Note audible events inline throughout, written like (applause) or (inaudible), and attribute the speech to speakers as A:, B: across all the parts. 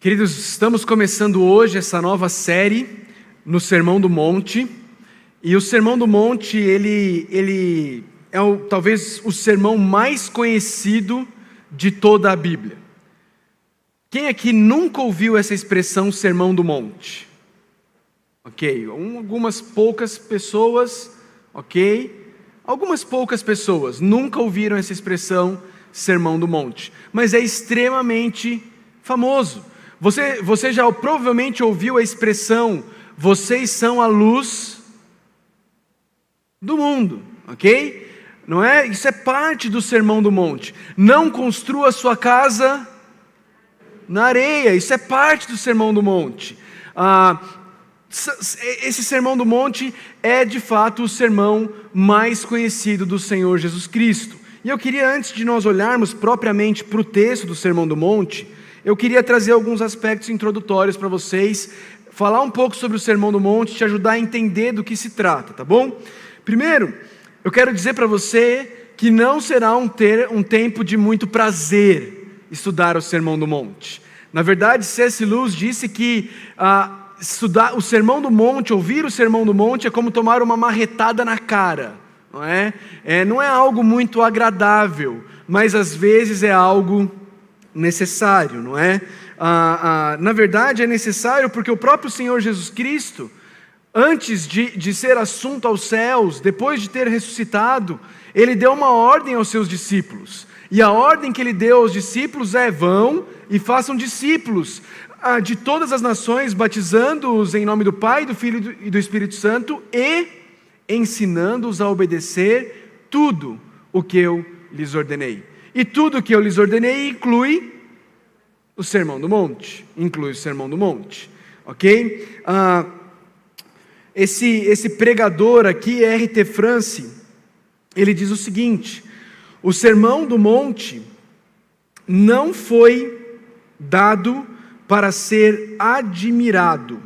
A: Queridos, estamos começando hoje essa nova série no Sermão do Monte. E o Sermão do Monte, ele, ele é o, talvez o sermão mais conhecido de toda a Bíblia. Quem aqui nunca ouviu essa expressão Sermão do Monte? Ok, algumas poucas pessoas, ok? Algumas poucas pessoas nunca ouviram essa expressão Sermão do Monte, mas é extremamente famoso. Você, você já provavelmente ouviu a expressão: vocês são a luz do mundo, ok? Não é? Isso é parte do sermão do monte. Não construa sua casa na areia, isso é parte do sermão do monte. Ah, esse sermão do monte é de fato o sermão mais conhecido do Senhor Jesus Cristo. E eu queria, antes de nós olharmos propriamente para o texto do sermão do monte, eu queria trazer alguns aspectos introdutórios para vocês, falar um pouco sobre o Sermão do Monte, te ajudar a entender do que se trata, tá bom? Primeiro, eu quero dizer para você que não será um, ter, um tempo de muito prazer estudar o Sermão do Monte. Na verdade, C.S. Lewis disse que ah, estudar o Sermão do Monte, ouvir o Sermão do Monte, é como tomar uma marretada na cara, não é? é não é algo muito agradável, mas às vezes é algo necessário, não é? Ah, ah, na verdade, é necessário porque o próprio Senhor Jesus Cristo, antes de, de ser assunto aos céus, depois de ter ressuscitado, ele deu uma ordem aos seus discípulos. E a ordem que ele deu aos discípulos é: vão e façam discípulos ah, de todas as nações, batizando-os em nome do Pai, do Filho e do Espírito Santo e ensinando-os a obedecer tudo o que eu lhes ordenei. E tudo o que eu lhes ordenei inclui o Sermão do Monte. Inclui o Sermão do Monte. Ok? Ah, esse, esse pregador aqui, R.T. France, ele diz o seguinte: o Sermão do Monte não foi dado para ser admirado,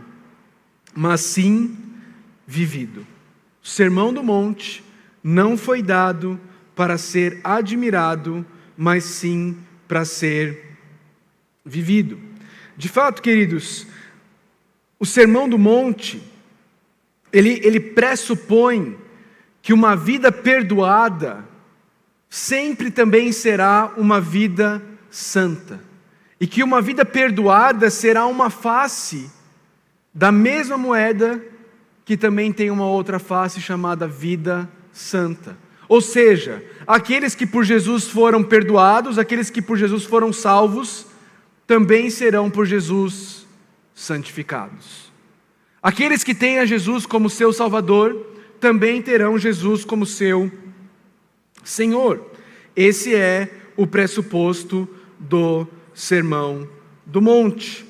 A: mas sim vivido. O Sermão do Monte não foi dado para ser admirado, mas sim para ser vivido. De fato, queridos, o Sermão do Monte, ele, ele pressupõe que uma vida perdoada sempre também será uma vida santa. E que uma vida perdoada será uma face da mesma moeda que também tem uma outra face chamada vida santa. Ou seja, aqueles que por Jesus foram perdoados, aqueles que por Jesus foram salvos, também serão por Jesus santificados. Aqueles que têm a Jesus como seu Salvador, também terão Jesus como seu Senhor. Esse é o pressuposto do Sermão do Monte.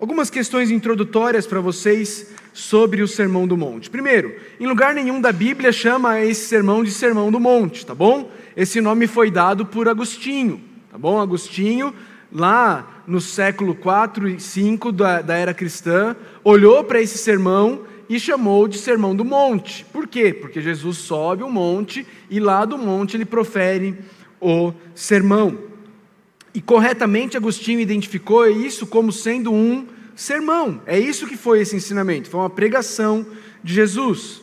A: Algumas questões introdutórias para vocês sobre o Sermão do Monte. Primeiro, em lugar nenhum da Bíblia chama esse sermão de Sermão do Monte, tá bom? Esse nome foi dado por Agostinho, tá bom? Agostinho, lá no século 4 e 5 da, da era cristã, olhou para esse sermão e chamou de Sermão do Monte. Por quê? Porque Jesus sobe o monte e lá do monte ele profere o sermão. E corretamente Agostinho identificou isso como sendo um sermão. É isso que foi esse ensinamento, foi uma pregação de Jesus.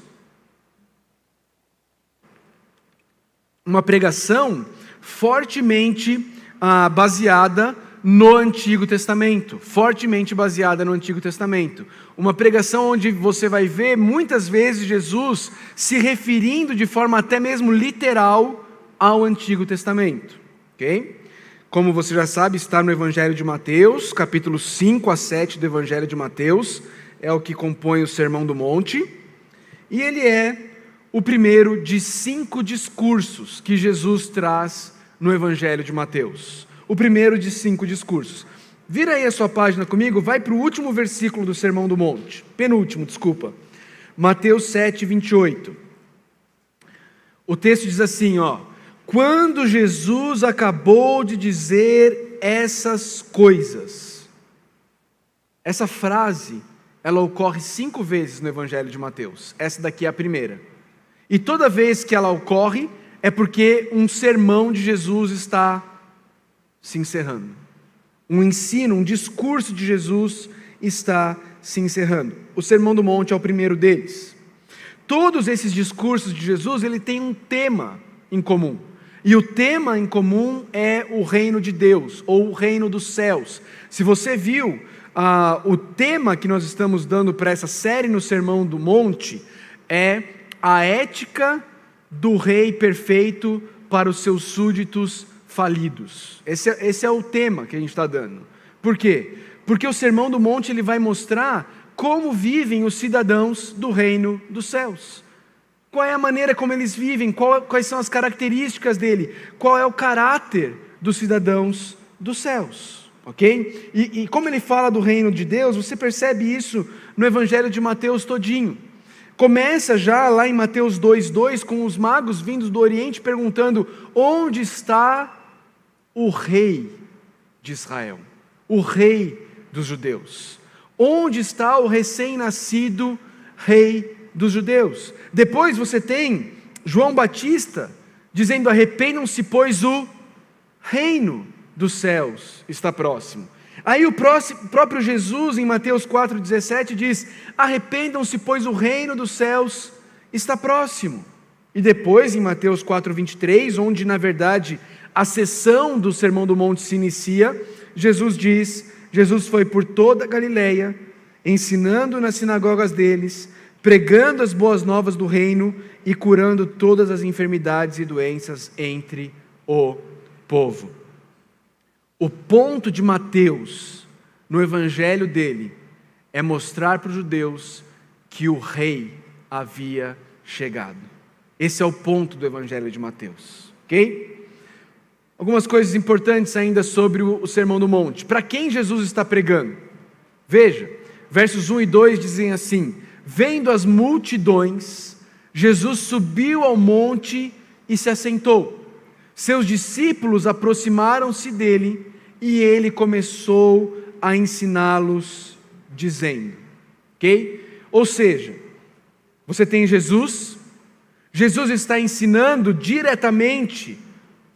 A: Uma pregação fortemente ah, baseada no Antigo Testamento, fortemente baseada no Antigo Testamento. Uma pregação onde você vai ver muitas vezes Jesus se referindo de forma até mesmo literal ao Antigo Testamento. Ok? Como você já sabe, está no Evangelho de Mateus, capítulo 5 a 7 do Evangelho de Mateus, é o que compõe o Sermão do Monte, e ele é o primeiro de cinco discursos que Jesus traz no Evangelho de Mateus. O primeiro de cinco discursos. Vira aí a sua página comigo, vai para o último versículo do Sermão do Monte, penúltimo, desculpa. Mateus 7, 28. O texto diz assim, ó. Quando Jesus acabou de dizer essas coisas, essa frase, ela ocorre cinco vezes no Evangelho de Mateus. Essa daqui é a primeira. E toda vez que ela ocorre, é porque um sermão de Jesus está se encerrando. um ensino, um discurso de Jesus está se encerrando. O Sermão do Monte é o primeiro deles. Todos esses discursos de Jesus, ele tem um tema em comum. E o tema em comum é o reino de Deus, ou o reino dos céus. Se você viu ah, o tema que nós estamos dando para essa série no Sermão do Monte, é a ética do rei perfeito para os seus súditos falidos. Esse é, esse é o tema que a gente está dando. Por quê? Porque o Sermão do Monte ele vai mostrar como vivem os cidadãos do reino dos céus. Qual é a maneira como eles vivem, qual, quais são as características dele, qual é o caráter dos cidadãos dos céus. Ok? E, e como ele fala do reino de Deus, você percebe isso no Evangelho de Mateus todinho. Começa já lá em Mateus 2,2 com os magos vindos do Oriente perguntando: onde está o rei de Israel, o rei dos judeus? Onde está o recém-nascido rei dos judeus? Depois você tem João Batista dizendo: arrependam-se, pois o reino dos céus está próximo. Aí o próprio Jesus, em Mateus 4,17, diz: Arrependam-se, pois o reino dos céus está próximo. E depois, em Mateus 4,23, onde na verdade a sessão do Sermão do Monte se inicia, Jesus diz: Jesus foi por toda a Galileia, ensinando nas sinagogas deles, pregando as boas novas do reino e curando todas as enfermidades e doenças entre o povo. O ponto de Mateus no evangelho dele é mostrar para os judeus que o rei havia chegado. Esse é o ponto do evangelho de Mateus, ok? Algumas coisas importantes ainda sobre o Sermão do Monte. Para quem Jesus está pregando? Veja, versos 1 e 2 dizem assim: Vendo as multidões, Jesus subiu ao monte e se assentou. Seus discípulos aproximaram-se dele e ele começou a ensiná-los, dizendo: Ok? Ou seja, você tem Jesus, Jesus está ensinando diretamente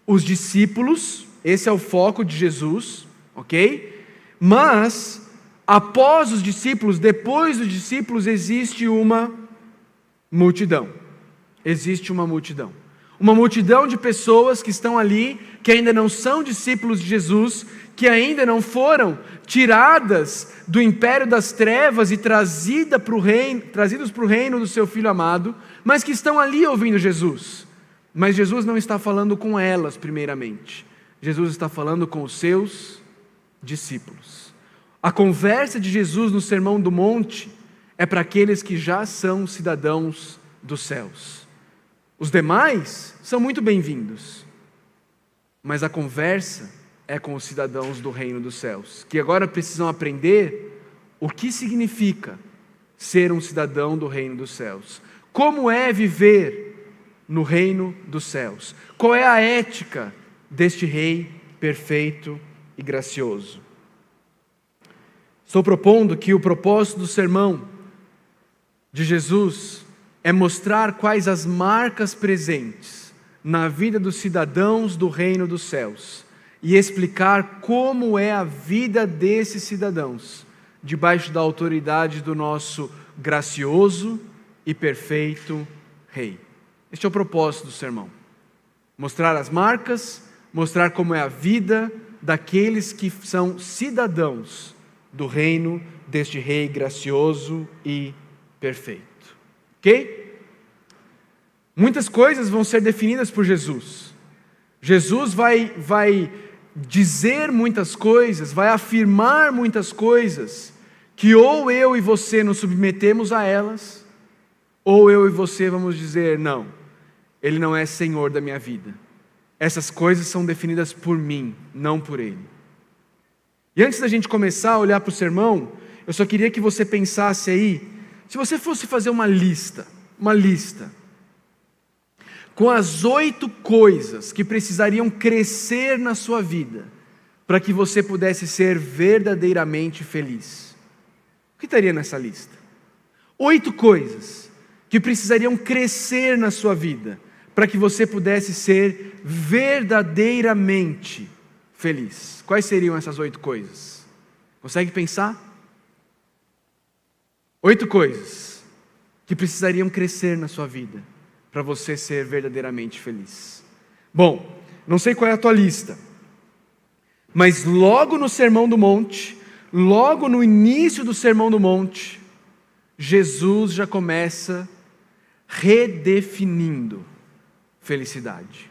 A: os discípulos, esse é o foco de Jesus, ok? Mas, após os discípulos, depois dos discípulos, existe uma multidão. Existe uma multidão. Uma multidão de pessoas que estão ali, que ainda não são discípulos de Jesus, que ainda não foram tiradas do império das trevas e trazida o reino, trazidos para o reino do seu Filho amado, mas que estão ali ouvindo Jesus. Mas Jesus não está falando com elas, primeiramente. Jesus está falando com os seus discípulos. A conversa de Jesus no Sermão do Monte é para aqueles que já são cidadãos dos céus. Os demais são muito bem-vindos, mas a conversa é com os cidadãos do reino dos céus, que agora precisam aprender o que significa ser um cidadão do reino dos céus, como é viver no reino dos céus? Qual é a ética deste rei perfeito e gracioso? Estou propondo que o propósito do sermão de Jesus é mostrar quais as marcas presentes na vida dos cidadãos do reino dos céus e explicar como é a vida desses cidadãos debaixo da autoridade do nosso gracioso e perfeito Rei. Este é o propósito do sermão. Mostrar as marcas, mostrar como é a vida daqueles que são cidadãos do reino deste Rei gracioso e perfeito. Ok? Muitas coisas vão ser definidas por Jesus. Jesus vai, vai dizer muitas coisas, vai afirmar muitas coisas, que ou eu e você nos submetemos a elas, ou eu e você vamos dizer: não, ele não é senhor da minha vida. Essas coisas são definidas por mim, não por Ele. E antes da gente começar a olhar para o sermão, eu só queria que você pensasse aí, se você fosse fazer uma lista, uma lista, com as oito coisas que precisariam crescer na sua vida, para que você pudesse ser verdadeiramente feliz. O que estaria nessa lista? Oito coisas que precisariam crescer na sua vida para que você pudesse ser verdadeiramente feliz? Quais seriam essas oito coisas? Consegue pensar? Oito coisas que precisariam crescer na sua vida para você ser verdadeiramente feliz. Bom, não sei qual é a tua lista, mas logo no Sermão do Monte, logo no início do Sermão do Monte, Jesus já começa redefinindo felicidade.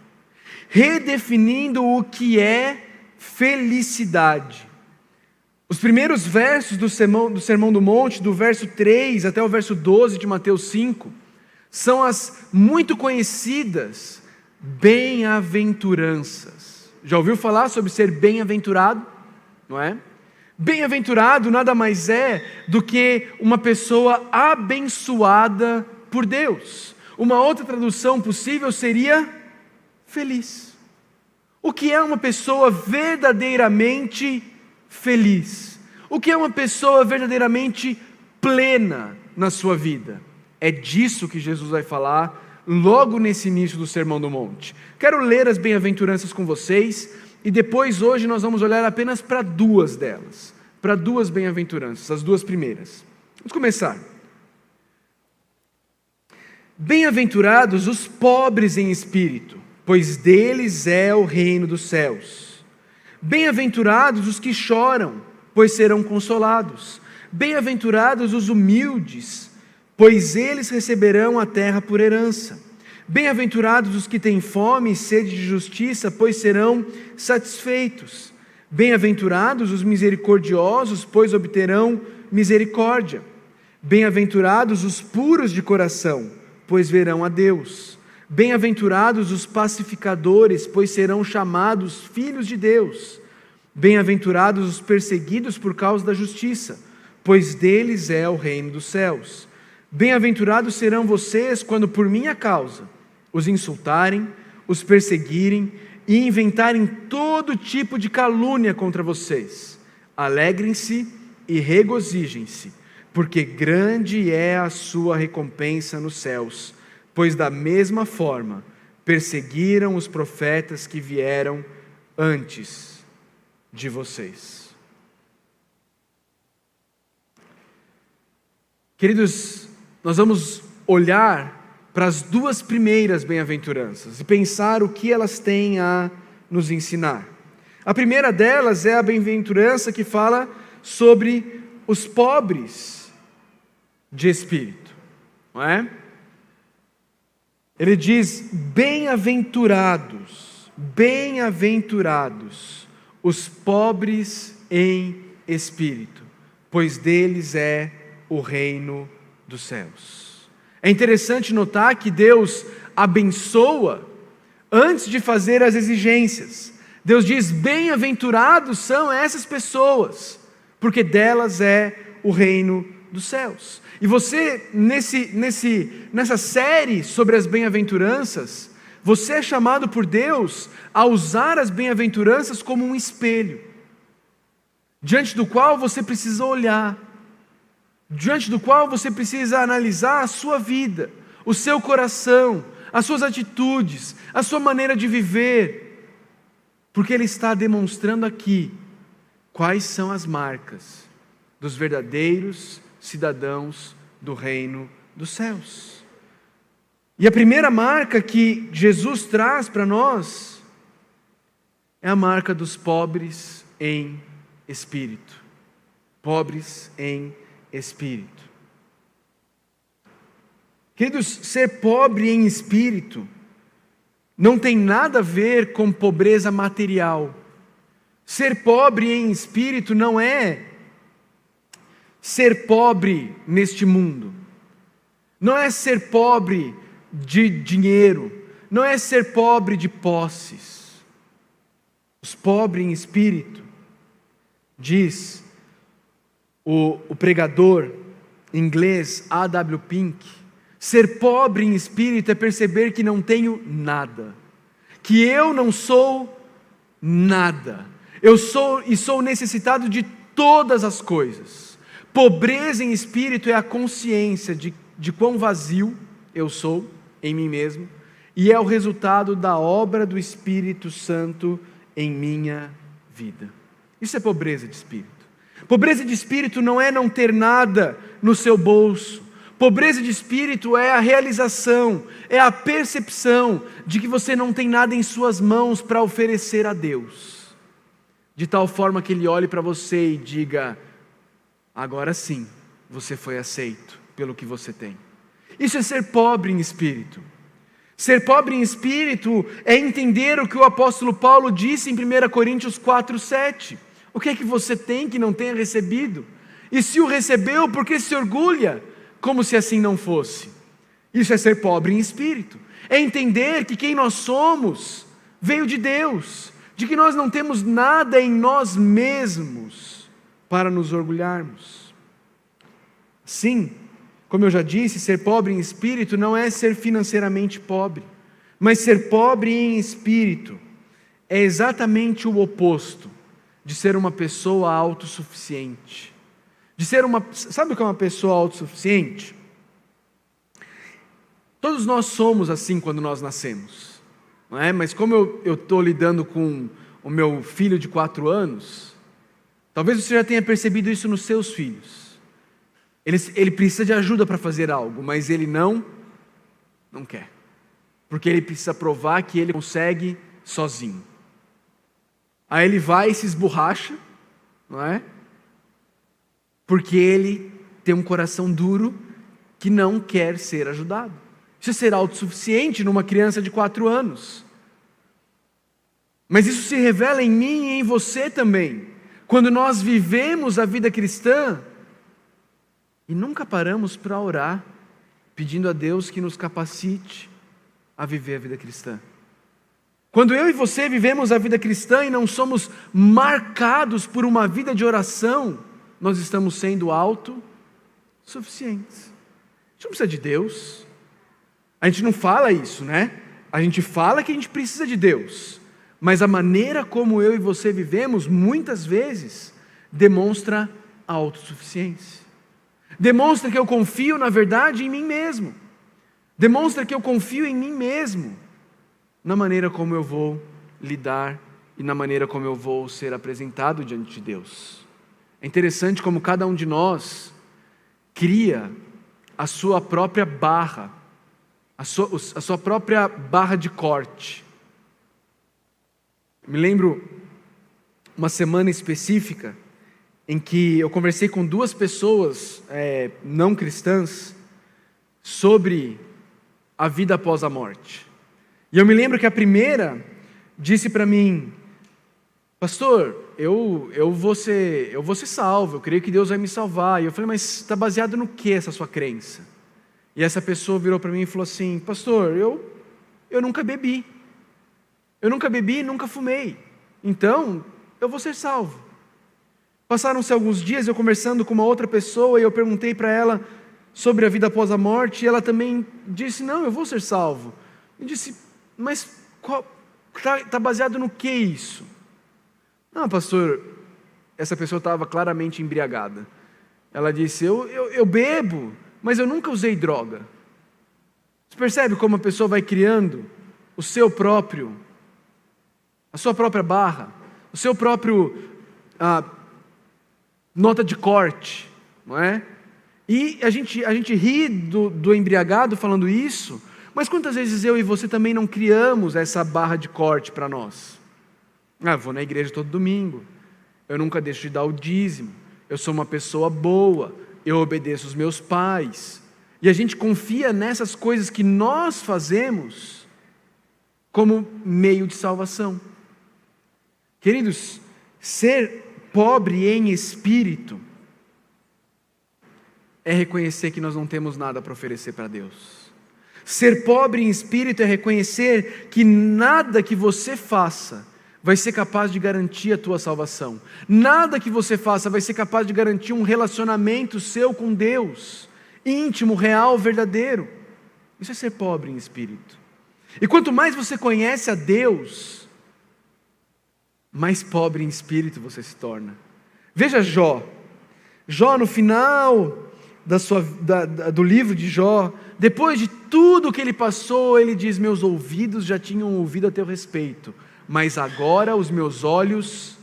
A: Redefinindo o que é felicidade. Os primeiros versos do Sermão, do Sermão do Monte, do verso 3 até o verso 12 de Mateus 5, são as muito conhecidas bem-aventuranças. Já ouviu falar sobre ser bem-aventurado? Não é? Bem-aventurado nada mais é do que uma pessoa abençoada por Deus. Uma outra tradução possível seria feliz. O que é uma pessoa verdadeiramente feliz? O que é uma pessoa verdadeiramente plena na sua vida? É disso que Jesus vai falar logo nesse início do Sermão do Monte. Quero ler as bem-aventuranças com vocês e depois hoje nós vamos olhar apenas para duas delas, para duas bem-aventuranças, as duas primeiras. Vamos começar. Bem-aventurados os pobres em espírito, pois deles é o reino dos céus. Bem-aventurados os que choram, pois serão consolados. Bem-aventurados os humildes, pois eles receberão a terra por herança. Bem-aventurados os que têm fome e sede de justiça, pois serão satisfeitos. Bem-aventurados os misericordiosos, pois obterão misericórdia. Bem-aventurados os puros de coração, pois verão a Deus. Bem-aventurados os pacificadores, pois serão chamados filhos de Deus. Bem-aventurados os perseguidos por causa da justiça, pois deles é o reino dos céus. Bem-aventurados serão vocês quando por minha causa os insultarem, os perseguirem e inventarem todo tipo de calúnia contra vocês. Alegrem-se e regozijem-se porque grande é a sua recompensa nos céus, pois da mesma forma perseguiram os profetas que vieram antes de vocês. Queridos, nós vamos olhar para as duas primeiras bem-aventuranças e pensar o que elas têm a nos ensinar. A primeira delas é a bem-aventurança que fala sobre os pobres de espírito, não é? Ele diz: bem-aventurados, bem-aventurados os pobres em espírito, pois deles é o reino dos céus. É interessante notar que Deus abençoa antes de fazer as exigências. Deus diz: bem-aventurados são essas pessoas, porque delas é o reino dos céus. E você, nesse, nesse, nessa série sobre as bem-aventuranças, você é chamado por Deus a usar as bem-aventuranças como um espelho, diante do qual você precisa olhar, diante do qual você precisa analisar a sua vida, o seu coração, as suas atitudes, a sua maneira de viver, porque Ele está demonstrando aqui quais são as marcas dos verdadeiros cidadãos do reino dos céus. E a primeira marca que Jesus traz para nós é a marca dos pobres em espírito. Pobres em espírito. Queridos, ser pobre em espírito não tem nada a ver com pobreza material. Ser pobre em espírito não é ser pobre neste mundo. Não é ser pobre de dinheiro, não é ser pobre de posses. Os pobres em espírito, diz o, o pregador inglês A.W. Pink, ser pobre em espírito é perceber que não tenho nada, que eu não sou nada, eu sou e sou necessitado de todas as coisas. Pobreza em espírito é a consciência de, de quão vazio eu sou em mim mesmo, e é o resultado da obra do Espírito Santo em minha vida. Isso é pobreza de espírito. Pobreza de espírito não é não ter nada no seu bolso. Pobreza de espírito é a realização, é a percepção de que você não tem nada em suas mãos para oferecer a Deus. De tal forma que Ele olhe para você e diga: agora sim, você foi aceito pelo que você tem. Isso é ser pobre em espírito. Ser pobre em espírito é entender o que o apóstolo Paulo disse em 1 Coríntios 4, 7. O que é que você tem que não tenha recebido? E se o recebeu, por que se orgulha? Como se assim não fosse. Isso é ser pobre em espírito. É entender que quem nós somos veio de Deus, de que nós não temos nada em nós mesmos para nos orgulharmos. Sim, como eu já disse, ser pobre em espírito não é ser financeiramente pobre, mas ser pobre em espírito é exatamente o oposto de ser uma pessoa autossuficiente. De ser uma. Sabe o que é uma pessoa autossuficiente? Todos nós somos assim quando nós nascemos, não é? Mas como eu estou lidando com o meu filho de quatro anos, talvez você já tenha percebido isso nos seus filhos. Ele, ele precisa de ajuda para fazer algo, mas ele não, não quer. Porque ele precisa provar que ele consegue sozinho. Aí ele vai e se esborracha, não é? Porque ele tem um coração duro que não quer ser ajudado. Isso é ser autossuficiente numa criança de quatro anos. Mas isso se revela em mim e em você também. Quando nós vivemos a vida cristã, e nunca paramos para orar, pedindo a Deus que nos capacite a viver a vida cristã. Quando eu e você vivemos a vida cristã e não somos marcados por uma vida de oração, nós estamos sendo autossuficientes. A gente não precisa de Deus. A gente não fala isso, né? A gente fala que a gente precisa de Deus. Mas a maneira como eu e você vivemos, muitas vezes, demonstra a autossuficiência. Demonstra que eu confio, na verdade, em mim mesmo. Demonstra que eu confio em mim mesmo na maneira como eu vou lidar e na maneira como eu vou ser apresentado diante de Deus. É interessante como cada um de nós cria a sua própria barra, a sua, a sua própria barra de corte. Me lembro uma semana específica em que eu conversei com duas pessoas é, não cristãs sobre a vida após a morte. E eu me lembro que a primeira disse para mim, pastor, eu, eu, vou ser, eu vou ser salvo, eu creio que Deus vai me salvar. E eu falei, mas está baseado no que essa sua crença? E essa pessoa virou para mim e falou assim, pastor, eu, eu nunca bebi. Eu nunca bebi e nunca fumei. Então, eu vou ser salvo. Passaram-se alguns dias eu conversando com uma outra pessoa e eu perguntei para ela sobre a vida após a morte e ela também disse: Não, eu vou ser salvo. Eu disse: Mas está tá baseado no que isso? Não, pastor, essa pessoa estava claramente embriagada. Ela disse: eu, eu, eu bebo, mas eu nunca usei droga. Você percebe como a pessoa vai criando o seu próprio, a sua própria barra, o seu próprio ah, nota de corte, não é? E a gente, a gente ri do, do embriagado falando isso, mas quantas vezes eu e você também não criamos essa barra de corte para nós? Ah, vou na igreja todo domingo, eu nunca deixo de dar o dízimo, eu sou uma pessoa boa, eu obedeço os meus pais. E a gente confia nessas coisas que nós fazemos como meio de salvação. Queridos, ser pobre em espírito é reconhecer que nós não temos nada para oferecer para Deus. Ser pobre em espírito é reconhecer que nada que você faça vai ser capaz de garantir a tua salvação. Nada que você faça vai ser capaz de garantir um relacionamento seu com Deus, íntimo, real, verdadeiro. Isso é ser pobre em espírito. E quanto mais você conhece a Deus, mais pobre em espírito você se torna. Veja Jó. Jó, no final da sua, da, da, do livro de Jó, depois de tudo que ele passou, ele diz: Meus ouvidos já tinham ouvido a teu respeito, mas agora os meus olhos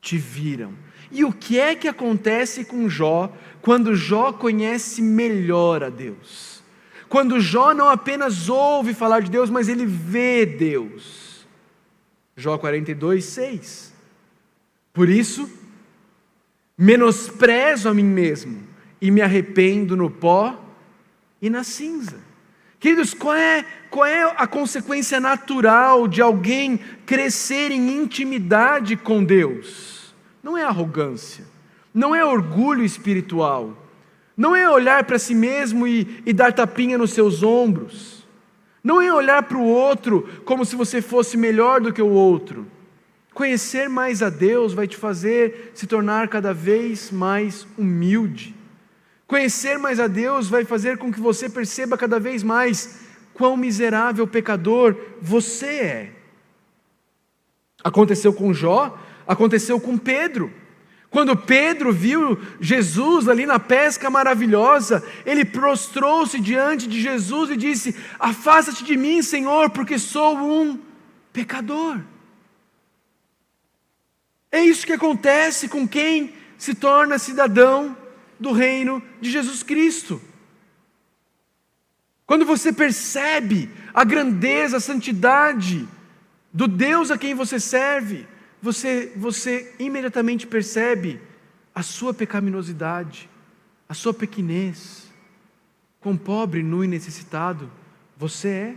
A: te viram. E o que é que acontece com Jó quando Jó conhece melhor a Deus? Quando Jó não apenas ouve falar de Deus, mas ele vê Deus. Jó 42, 6. Por isso, menosprezo a mim mesmo e me arrependo no pó e na cinza. Queridos, qual é, qual é a consequência natural de alguém crescer em intimidade com Deus? não é arrogância, não é orgulho espiritual, não é olhar para si mesmo e, e dar tapinha nos seus ombros, não é olhar para o outro como se você fosse melhor do que o outro. Conhecer mais a Deus vai te fazer se tornar cada vez mais humilde. Conhecer mais a Deus vai fazer com que você perceba cada vez mais quão miserável pecador você é. Aconteceu com Jó, Aconteceu com Pedro. Quando Pedro viu Jesus ali na pesca maravilhosa, ele prostrou-se diante de Jesus e disse: Afasta-te de mim, Senhor, porque sou um pecador. É isso que acontece com quem se torna cidadão do reino de Jesus Cristo. Quando você percebe a grandeza, a santidade do Deus a quem você serve, você, você imediatamente percebe a sua pecaminosidade, a sua pequenez, quão pobre, nu e necessitado você é.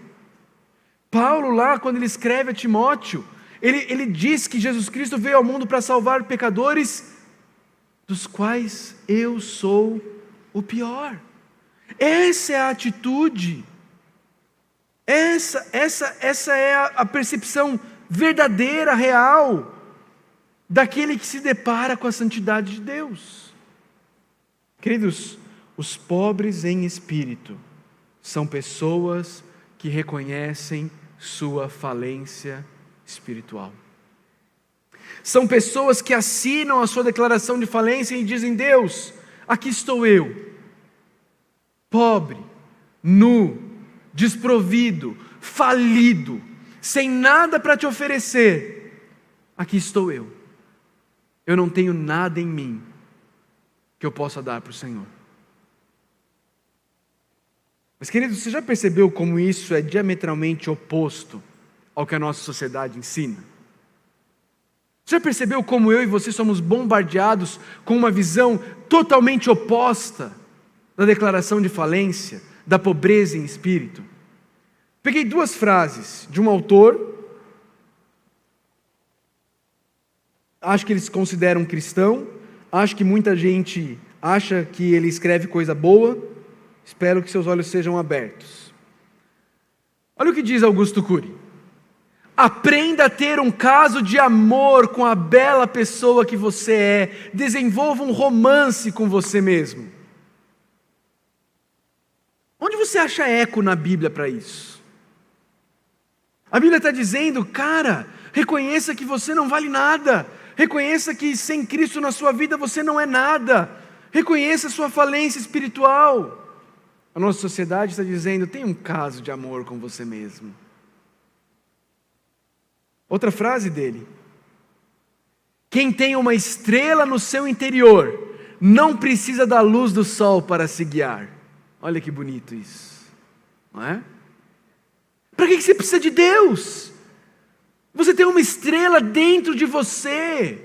A: Paulo, lá, quando ele escreve a Timóteo, ele, ele diz que Jesus Cristo veio ao mundo para salvar pecadores, dos quais eu sou o pior. Essa é a atitude, essa, essa, essa é a, a percepção verdadeira, real daquele que se depara com a santidade de Deus. Queridos, os pobres em espírito são pessoas que reconhecem sua falência espiritual. São pessoas que assinam a sua declaração de falência e dizem: Deus, aqui estou eu, pobre, nu, desprovido, falido, sem nada para te oferecer, aqui estou eu eu não tenho nada em mim que eu possa dar para o Senhor. Mas, querido, você já percebeu como isso é diametralmente oposto ao que a nossa sociedade ensina? Você já percebeu como eu e você somos bombardeados com uma visão totalmente oposta da declaração de falência, da pobreza em espírito? Peguei duas frases de um autor acho que eles consideram cristão, acho que muita gente acha que ele escreve coisa boa, espero que seus olhos sejam abertos. Olha o que diz Augusto Cury. Aprenda a ter um caso de amor com a bela pessoa que você é. Desenvolva um romance com você mesmo. Onde você acha eco na Bíblia para isso? A Bíblia está dizendo, cara, reconheça que você não vale nada, Reconheça que sem Cristo na sua vida você não é nada. Reconheça a sua falência espiritual. A nossa sociedade está dizendo: tem um caso de amor com você mesmo. Outra frase dele: Quem tem uma estrela no seu interior não precisa da luz do sol para se guiar. Olha que bonito isso, não é? Para que você precisa de Deus? Você tem uma estrela dentro de você.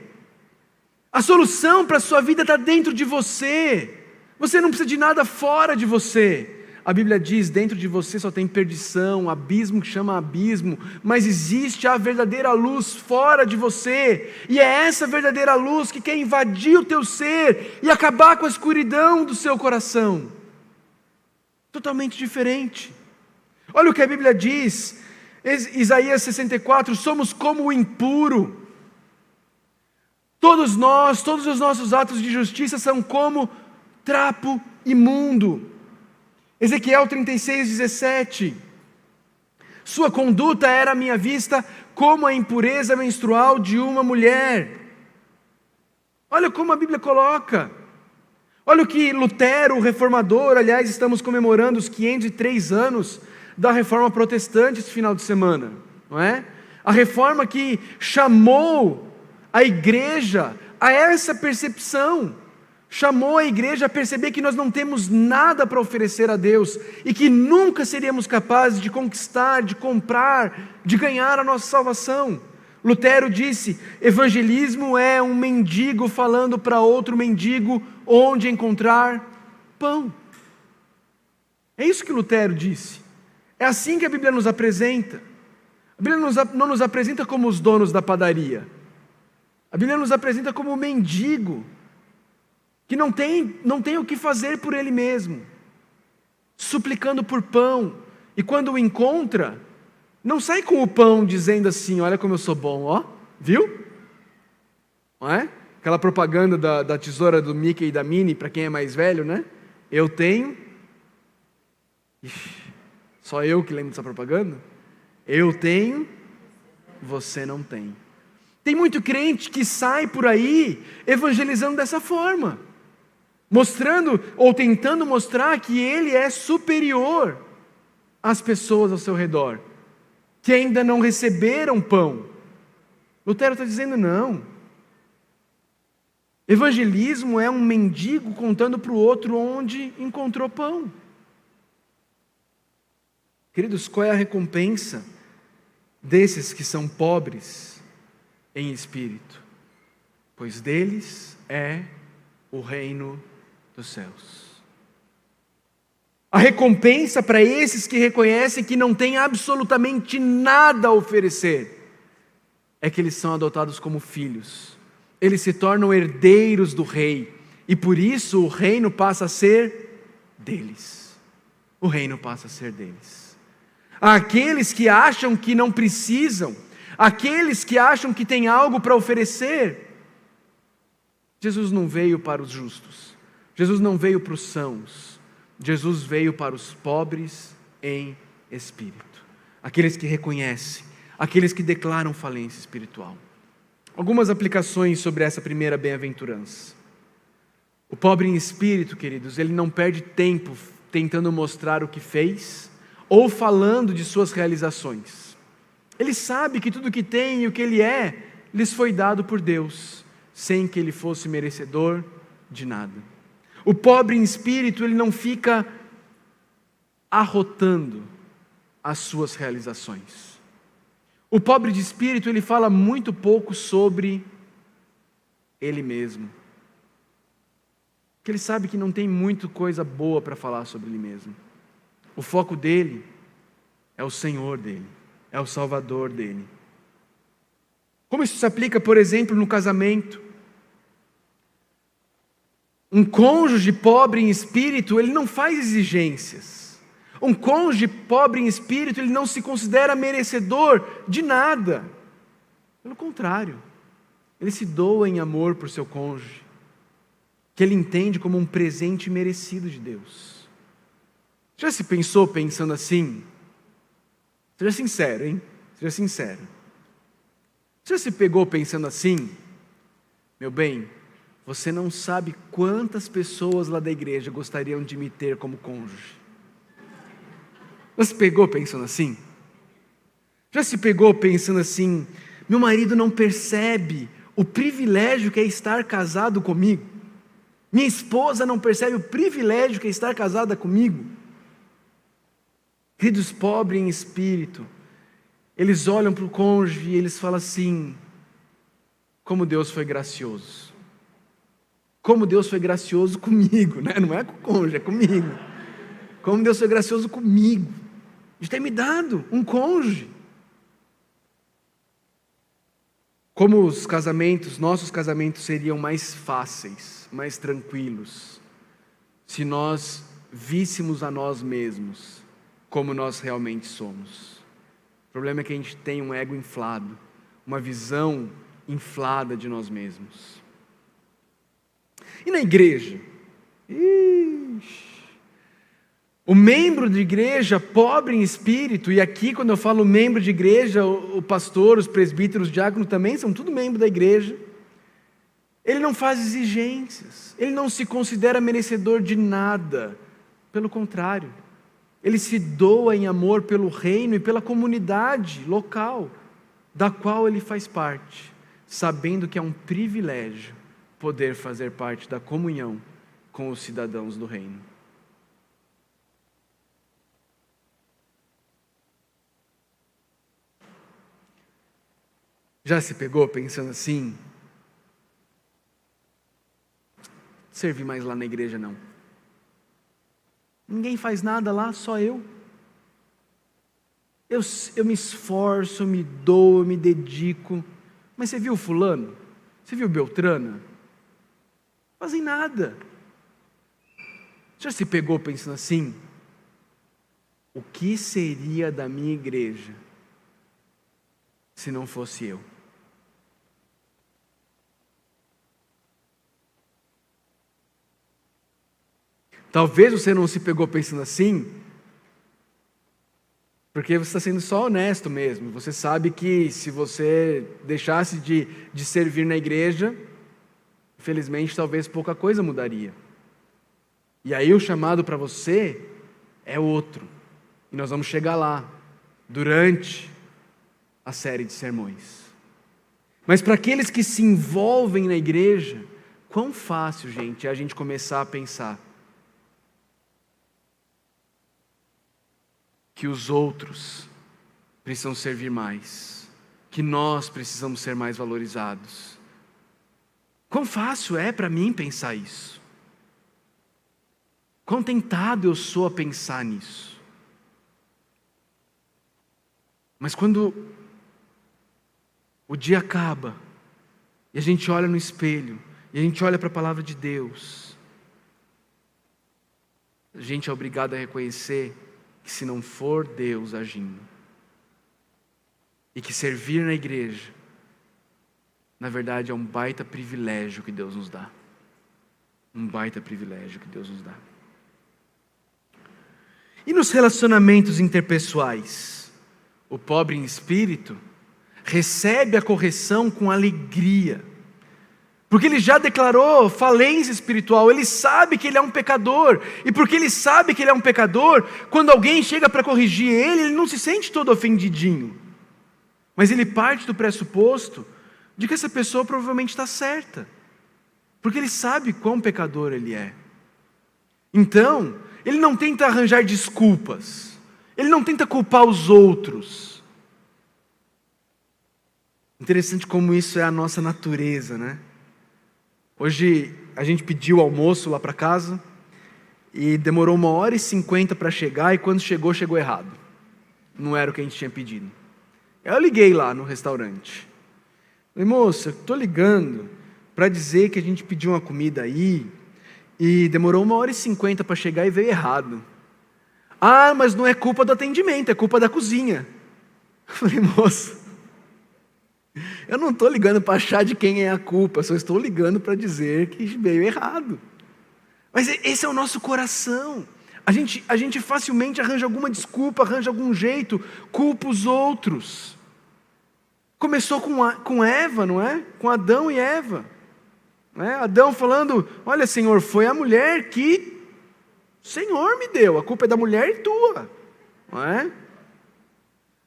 A: A solução para a sua vida está dentro de você. Você não precisa de nada fora de você. A Bíblia diz: dentro de você só tem perdição, abismo que chama abismo, mas existe a verdadeira luz fora de você, e é essa verdadeira luz que quer invadir o teu ser e acabar com a escuridão do seu coração. Totalmente diferente. Olha o que a Bíblia diz Isaías 64, somos como o impuro. Todos nós, todos os nossos atos de justiça são como trapo imundo. Ezequiel 36, 17. Sua conduta era à minha vista como a impureza menstrual de uma mulher. Olha como a Bíblia coloca. Olha o que Lutero, o reformador, aliás, estamos comemorando os 503 anos da reforma protestante esse final de semana, não é? A reforma que chamou a igreja a essa percepção. Chamou a igreja a perceber que nós não temos nada para oferecer a Deus e que nunca seríamos capazes de conquistar, de comprar, de ganhar a nossa salvação. Lutero disse: evangelismo é um mendigo falando para outro mendigo onde encontrar pão. É isso que Lutero disse. É assim que a Bíblia nos apresenta. A Bíblia não nos apresenta como os donos da padaria. A Bíblia nos apresenta como um mendigo que não tem, não tem o que fazer por ele mesmo, suplicando por pão, e quando o encontra, não sai com o pão dizendo assim: Olha como eu sou bom, ó, viu? Não é? Aquela propaganda da, da tesoura do Mickey e da Minnie, para quem é mais velho, né? Eu tenho. Ixi, só eu que lembro dessa propaganda? Eu tenho, você não tem. Tem muito crente que sai por aí evangelizando dessa forma, mostrando ou tentando mostrar que ele é superior às pessoas ao seu redor, que ainda não receberam pão. Lutero está dizendo não. Evangelismo é um mendigo contando para o outro onde encontrou pão. Queridos, qual é a recompensa desses que são pobres? em espírito, pois deles é o reino dos céus. A recompensa para esses que reconhecem que não têm absolutamente nada a oferecer é que eles são adotados como filhos. Eles se tornam herdeiros do rei e por isso o reino passa a ser deles. O reino passa a ser deles. Aqueles que acham que não precisam. Aqueles que acham que têm algo para oferecer, Jesus não veio para os justos, Jesus não veio para os sãos, Jesus veio para os pobres em espírito, aqueles que reconhecem, aqueles que declaram falência espiritual. Algumas aplicações sobre essa primeira bem-aventurança. O pobre em espírito, queridos, ele não perde tempo tentando mostrar o que fez ou falando de suas realizações. Ele sabe que tudo que tem e o que ele é lhes foi dado por Deus, sem que ele fosse merecedor de nada. O pobre em espírito, ele não fica arrotando as suas realizações. O pobre de espírito, ele fala muito pouco sobre ele mesmo. Porque ele sabe que não tem muita coisa boa para falar sobre ele mesmo. O foco dele é o Senhor dele é o Salvador dele. Como isso se aplica, por exemplo, no casamento? Um cônjuge pobre em espírito, ele não faz exigências. Um cônjuge pobre em espírito, ele não se considera merecedor de nada. Pelo contrário, ele se doa em amor por seu cônjuge, que ele entende como um presente merecido de Deus. Já se pensou pensando assim? Seja sincero, hein? Seja sincero. Já se pegou pensando assim? Meu bem, você não sabe quantas pessoas lá da igreja gostariam de me ter como cônjuge. Você pegou pensando assim? Já se pegou pensando assim: meu marido não percebe o privilégio que é estar casado comigo? Minha esposa não percebe o privilégio que é estar casada comigo? Queridos, pobres em espírito, eles olham para o cônjuge e eles falam assim: como Deus foi gracioso. Como Deus foi gracioso comigo, né? não é com o cônjuge, é comigo. Como Deus foi gracioso comigo, de ter me dado um cônjuge. Como os casamentos, nossos casamentos seriam mais fáceis, mais tranquilos, se nós víssemos a nós mesmos como nós realmente somos. O problema é que a gente tem um ego inflado, uma visão inflada de nós mesmos. E na igreja? Ixi. O membro de igreja pobre em espírito, e aqui quando eu falo membro de igreja, o pastor, os presbíteros, os diáconos também são tudo membro da igreja. Ele não faz exigências, ele não se considera merecedor de nada, pelo contrário. Ele se doa em amor pelo reino e pela comunidade local da qual ele faz parte, sabendo que é um privilégio poder fazer parte da comunhão com os cidadãos do reino. Já se pegou pensando assim? Servir mais lá na igreja não. Ninguém faz nada lá, só eu. Eu, eu me esforço, eu me dou, eu me dedico. Mas você viu Fulano? Você viu Beltrana? Fazem nada. Já se pegou pensando assim? O que seria da minha igreja se não fosse eu? Talvez você não se pegou pensando assim, porque você está sendo só honesto mesmo. Você sabe que se você deixasse de, de servir na igreja, infelizmente talvez pouca coisa mudaria. E aí o chamado para você é outro. E nós vamos chegar lá durante a série de sermões. Mas para aqueles que se envolvem na igreja, quão fácil, gente, é a gente começar a pensar que os outros precisam servir mais, que nós precisamos ser mais valorizados. Quão fácil é para mim pensar isso? Quão tentado eu sou a pensar nisso? Mas quando o dia acaba e a gente olha no espelho e a gente olha para a palavra de Deus, a gente é obrigado a reconhecer que se não for Deus agindo, e que servir na igreja, na verdade é um baita privilégio que Deus nos dá. Um baita privilégio que Deus nos dá. E nos relacionamentos interpessoais? O pobre em espírito recebe a correção com alegria porque ele já declarou falência espiritual, ele sabe que ele é um pecador, e porque ele sabe que ele é um pecador, quando alguém chega para corrigir ele, ele não se sente todo ofendidinho, mas ele parte do pressuposto de que essa pessoa provavelmente está certa, porque ele sabe quão pecador ele é. Então, ele não tenta arranjar desculpas, ele não tenta culpar os outros. Interessante como isso é a nossa natureza, né? Hoje a gente pediu almoço lá para casa e demorou uma hora e cinquenta para chegar e quando chegou, chegou errado. Não era o que a gente tinha pedido. Eu liguei lá no restaurante. Falei, moça, estou ligando para dizer que a gente pediu uma comida aí e demorou uma hora e cinquenta para chegar e veio errado. Ah, mas não é culpa do atendimento, é culpa da cozinha. Eu (laughs) falei, moça, eu não estou ligando para achar de quem é a culpa, só estou ligando para dizer que veio errado. Mas esse é o nosso coração. A gente, a gente facilmente arranja alguma desculpa, arranja algum jeito, culpa os outros. Começou com, a, com Eva, não é? Com Adão e Eva. É? Adão falando: Olha, Senhor, foi a mulher que Senhor me deu, a culpa é da mulher e tua. Não é?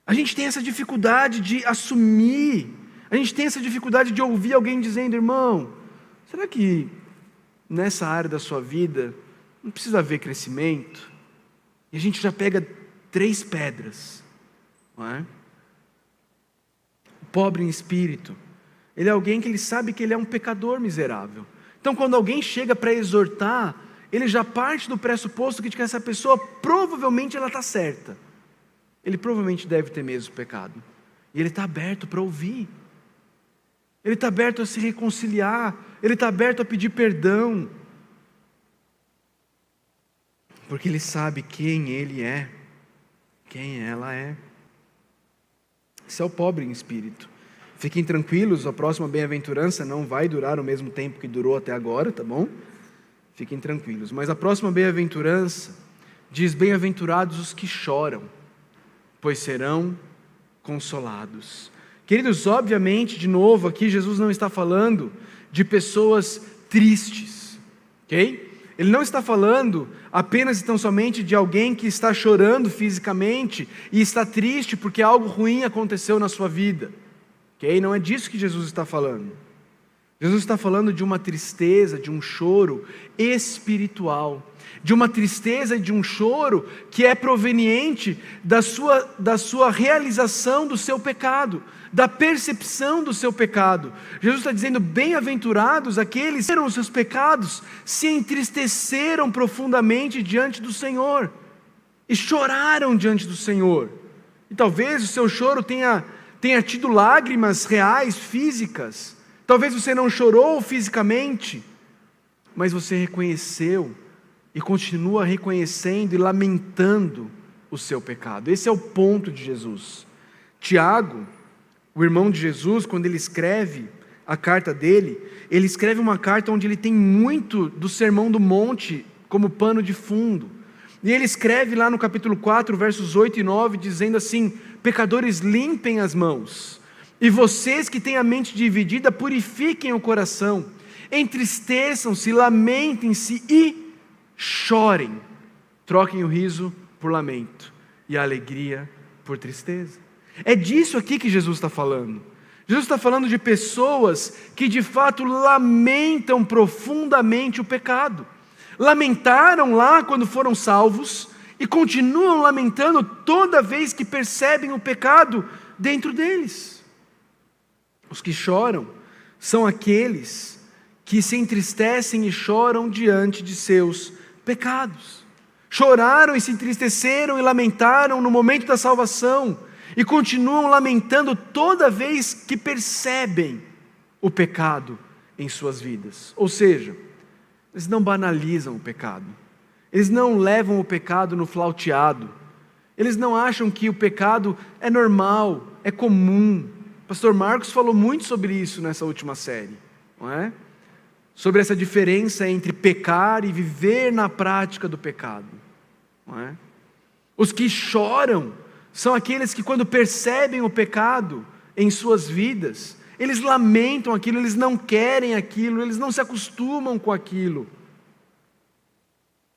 A: A gente tem essa dificuldade de assumir a gente tem essa dificuldade de ouvir alguém dizendo, irmão, será que nessa área da sua vida não precisa haver crescimento? E a gente já pega três pedras, não é? O pobre em espírito, ele é alguém que ele sabe que ele é um pecador miserável. Então, quando alguém chega para exortar, ele já parte do pressuposto que essa pessoa provavelmente ela está certa. Ele provavelmente deve ter mesmo pecado. E ele está aberto para ouvir. Ele está aberto a se reconciliar, ele está aberto a pedir perdão, porque ele sabe quem ele é, quem ela é. Esse é o pobre em espírito. Fiquem tranquilos, a próxima bem-aventurança não vai durar o mesmo tempo que durou até agora, tá bom? Fiquem tranquilos. Mas a próxima bem-aventurança diz: Bem-aventurados os que choram, pois serão consolados. Queridos, obviamente, de novo, aqui Jesus não está falando de pessoas tristes, ok? Ele não está falando apenas e tão somente de alguém que está chorando fisicamente e está triste porque algo ruim aconteceu na sua vida, Ok? Não é disso que Jesus está falando. Jesus está falando de uma tristeza, de um choro espiritual, de uma tristeza e de um choro que é proveniente da sua, da sua realização do seu pecado, da percepção do seu pecado. Jesus está dizendo: bem-aventurados aqueles que viram os seus pecados, se entristeceram profundamente diante do Senhor e choraram diante do Senhor. E talvez o seu choro tenha, tenha tido lágrimas reais, físicas Talvez você não chorou fisicamente, mas você reconheceu e continua reconhecendo e lamentando o seu pecado. Esse é o ponto de Jesus. Tiago, o irmão de Jesus, quando ele escreve a carta dele, ele escreve uma carta onde ele tem muito do sermão do monte como pano de fundo. E ele escreve lá no capítulo 4, versos 8 e 9, dizendo assim: Pecadores, limpem as mãos e vocês que têm a mente dividida, purifiquem o coração, entristeçam-se, lamentem-se e chorem. Troquem o riso por lamento e a alegria por tristeza. É disso aqui que Jesus está falando. Jesus está falando de pessoas que de fato lamentam profundamente o pecado. Lamentaram lá quando foram salvos e continuam lamentando toda vez que percebem o pecado dentro deles. Os que choram são aqueles que se entristecem e choram diante de seus pecados. Choraram e se entristeceram e lamentaram no momento da salvação e continuam lamentando toda vez que percebem o pecado em suas vidas. Ou seja, eles não banalizam o pecado, eles não levam o pecado no flauteado, eles não acham que o pecado é normal, é comum, pastor Marcos falou muito sobre isso nessa última série, não é? Sobre essa diferença entre pecar e viver na prática do pecado, não é? Os que choram são aqueles que, quando percebem o pecado em suas vidas, eles lamentam aquilo, eles não querem aquilo, eles não se acostumam com aquilo.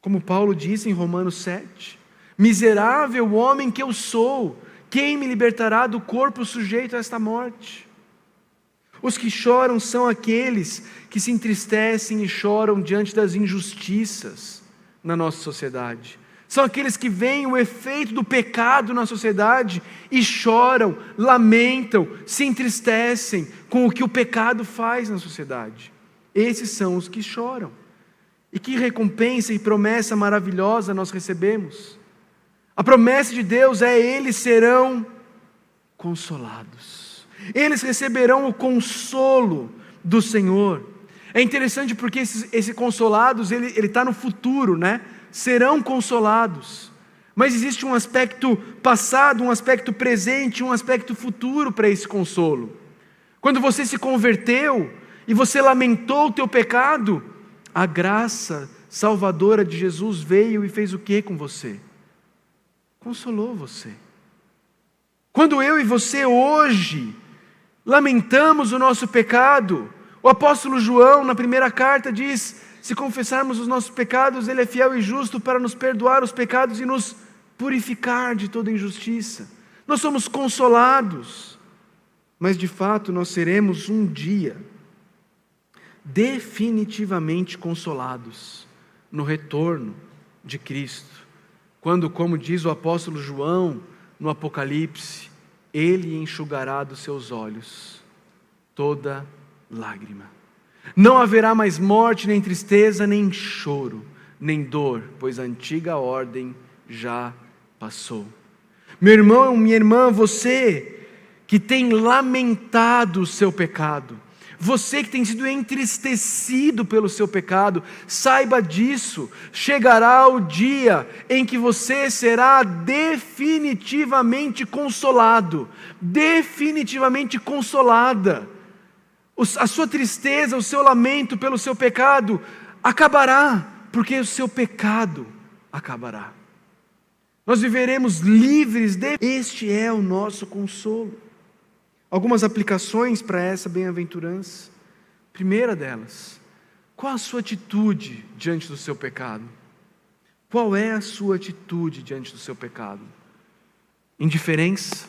A: Como Paulo disse em Romanos 7: Miserável homem que eu sou, quem me libertará do corpo sujeito a esta morte? Os que choram são aqueles que se entristecem e choram diante das injustiças na nossa sociedade. São aqueles que veem o efeito do pecado na sociedade e choram, lamentam, se entristecem com o que o pecado faz na sociedade. Esses são os que choram. E que recompensa e promessa maravilhosa nós recebemos. A promessa de Deus é: eles serão consolados, eles receberão o consolo do Senhor. É interessante porque esses consolados, ele está no futuro, né? Serão consolados. Mas existe um aspecto passado, um aspecto presente, um aspecto futuro para esse consolo. Quando você se converteu e você lamentou o teu pecado, a graça salvadora de Jesus veio e fez o que com você? consolou você. Quando eu e você hoje lamentamos o nosso pecado, o apóstolo João, na primeira carta, diz: se confessarmos os nossos pecados, Ele é fiel e justo para nos perdoar os pecados e nos purificar de toda injustiça. Nós somos consolados, mas de fato nós seremos um dia definitivamente consolados no retorno de Cristo quando, como diz o apóstolo João no Apocalipse, ele enxugará dos seus olhos toda lágrima. Não haverá mais morte, nem tristeza, nem choro, nem dor, pois a antiga ordem já passou. Meu irmão, minha irmã, você que tem lamentado o seu pecado, você que tem sido entristecido pelo seu pecado, saiba disso. Chegará o dia em que você será definitivamente consolado, definitivamente consolada. A sua tristeza, o seu lamento pelo seu pecado acabará, porque o seu pecado acabará. Nós viveremos livres de. Este é o nosso consolo algumas aplicações para essa bem-aventurança. Primeira delas, qual a sua atitude diante do seu pecado? Qual é a sua atitude diante do seu pecado? Indiferença?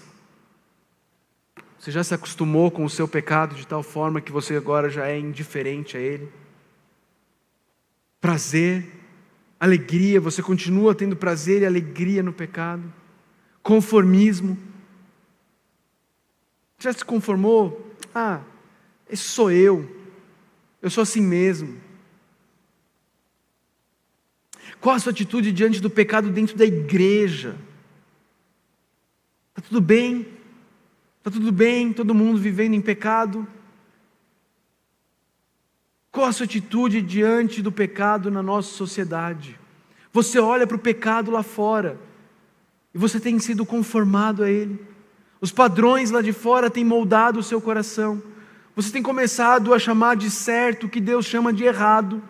A: Você já se acostumou com o seu pecado de tal forma que você agora já é indiferente a ele? Prazer, alegria, você continua tendo prazer e alegria no pecado? Conformismo. Já se conformou? Ah, esse sou eu. Eu sou assim mesmo. Qual a sua atitude diante do pecado dentro da igreja? Está tudo bem? Está tudo bem? Todo mundo vivendo em pecado? Qual a sua atitude diante do pecado na nossa sociedade? Você olha para o pecado lá fora e você tem sido conformado a ele. Os padrões lá de fora têm moldado o seu coração. Você tem começado a chamar de certo o que Deus chama de errado.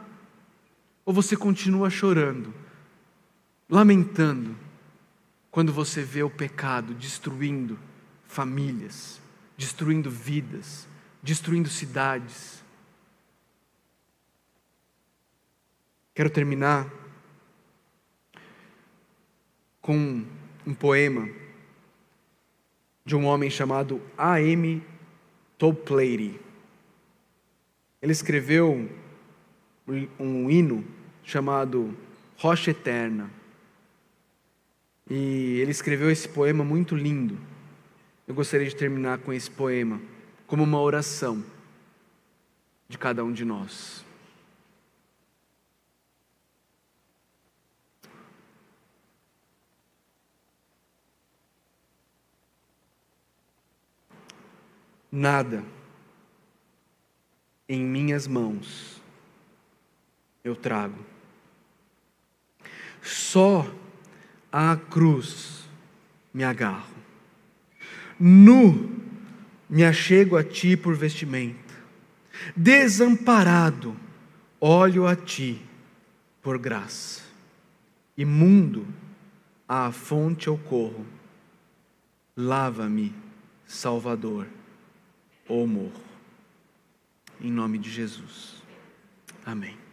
A: Ou você continua chorando, lamentando, quando você vê o pecado destruindo famílias, destruindo vidas, destruindo cidades. Quero terminar com um poema de um homem chamado A.M. Toplady. Ele escreveu um hino chamado Rocha Eterna. E ele escreveu esse poema muito lindo. Eu gostaria de terminar com esse poema como uma oração de cada um de nós. Nada em minhas mãos eu trago. Só à cruz me agarro. Nu me achego a ti por vestimenta. Desamparado olho a ti por graça. Imundo à fonte eu corro. Lava-me, Salvador, ou morro. Em nome de Jesus. Amém.